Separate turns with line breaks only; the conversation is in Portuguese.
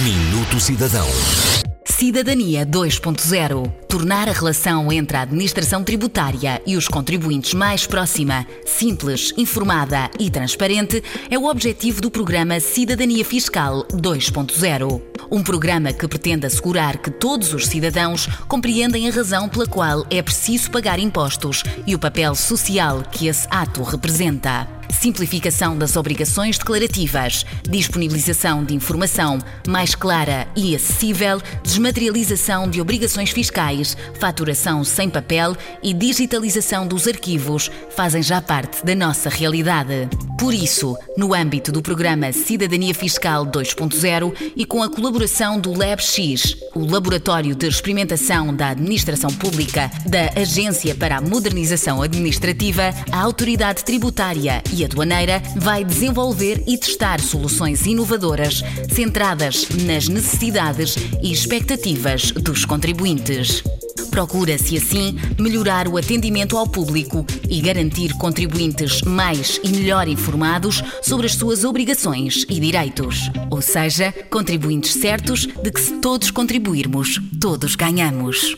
Minuto Cidadão.
Cidadania 2.0. Tornar a relação entre a administração tributária e os contribuintes mais próxima, simples, informada e transparente é o objetivo do programa Cidadania Fiscal 2.0. Um programa que pretende assegurar que todos os cidadãos compreendem a razão pela qual é preciso pagar impostos e o papel social que esse ato representa simplificação das obrigações declarativas, disponibilização de informação mais clara e acessível, desmaterialização de obrigações fiscais, faturação sem papel e digitalização dos arquivos fazem já parte da nossa realidade. Por isso, no âmbito do programa Cidadania Fiscal 2.0 e com a colaboração do LabX, o Laboratório de Experimentação da Administração Pública, da Agência para a Modernização Administrativa, a Autoridade Tributária e Aduaneira vai desenvolver e testar soluções inovadoras centradas nas necessidades e expectativas dos contribuintes. Procura-se assim melhorar o atendimento ao público e garantir contribuintes mais e melhor informados sobre as suas obrigações e direitos. Ou seja, contribuintes certos de que se todos contribuirmos, todos ganhamos.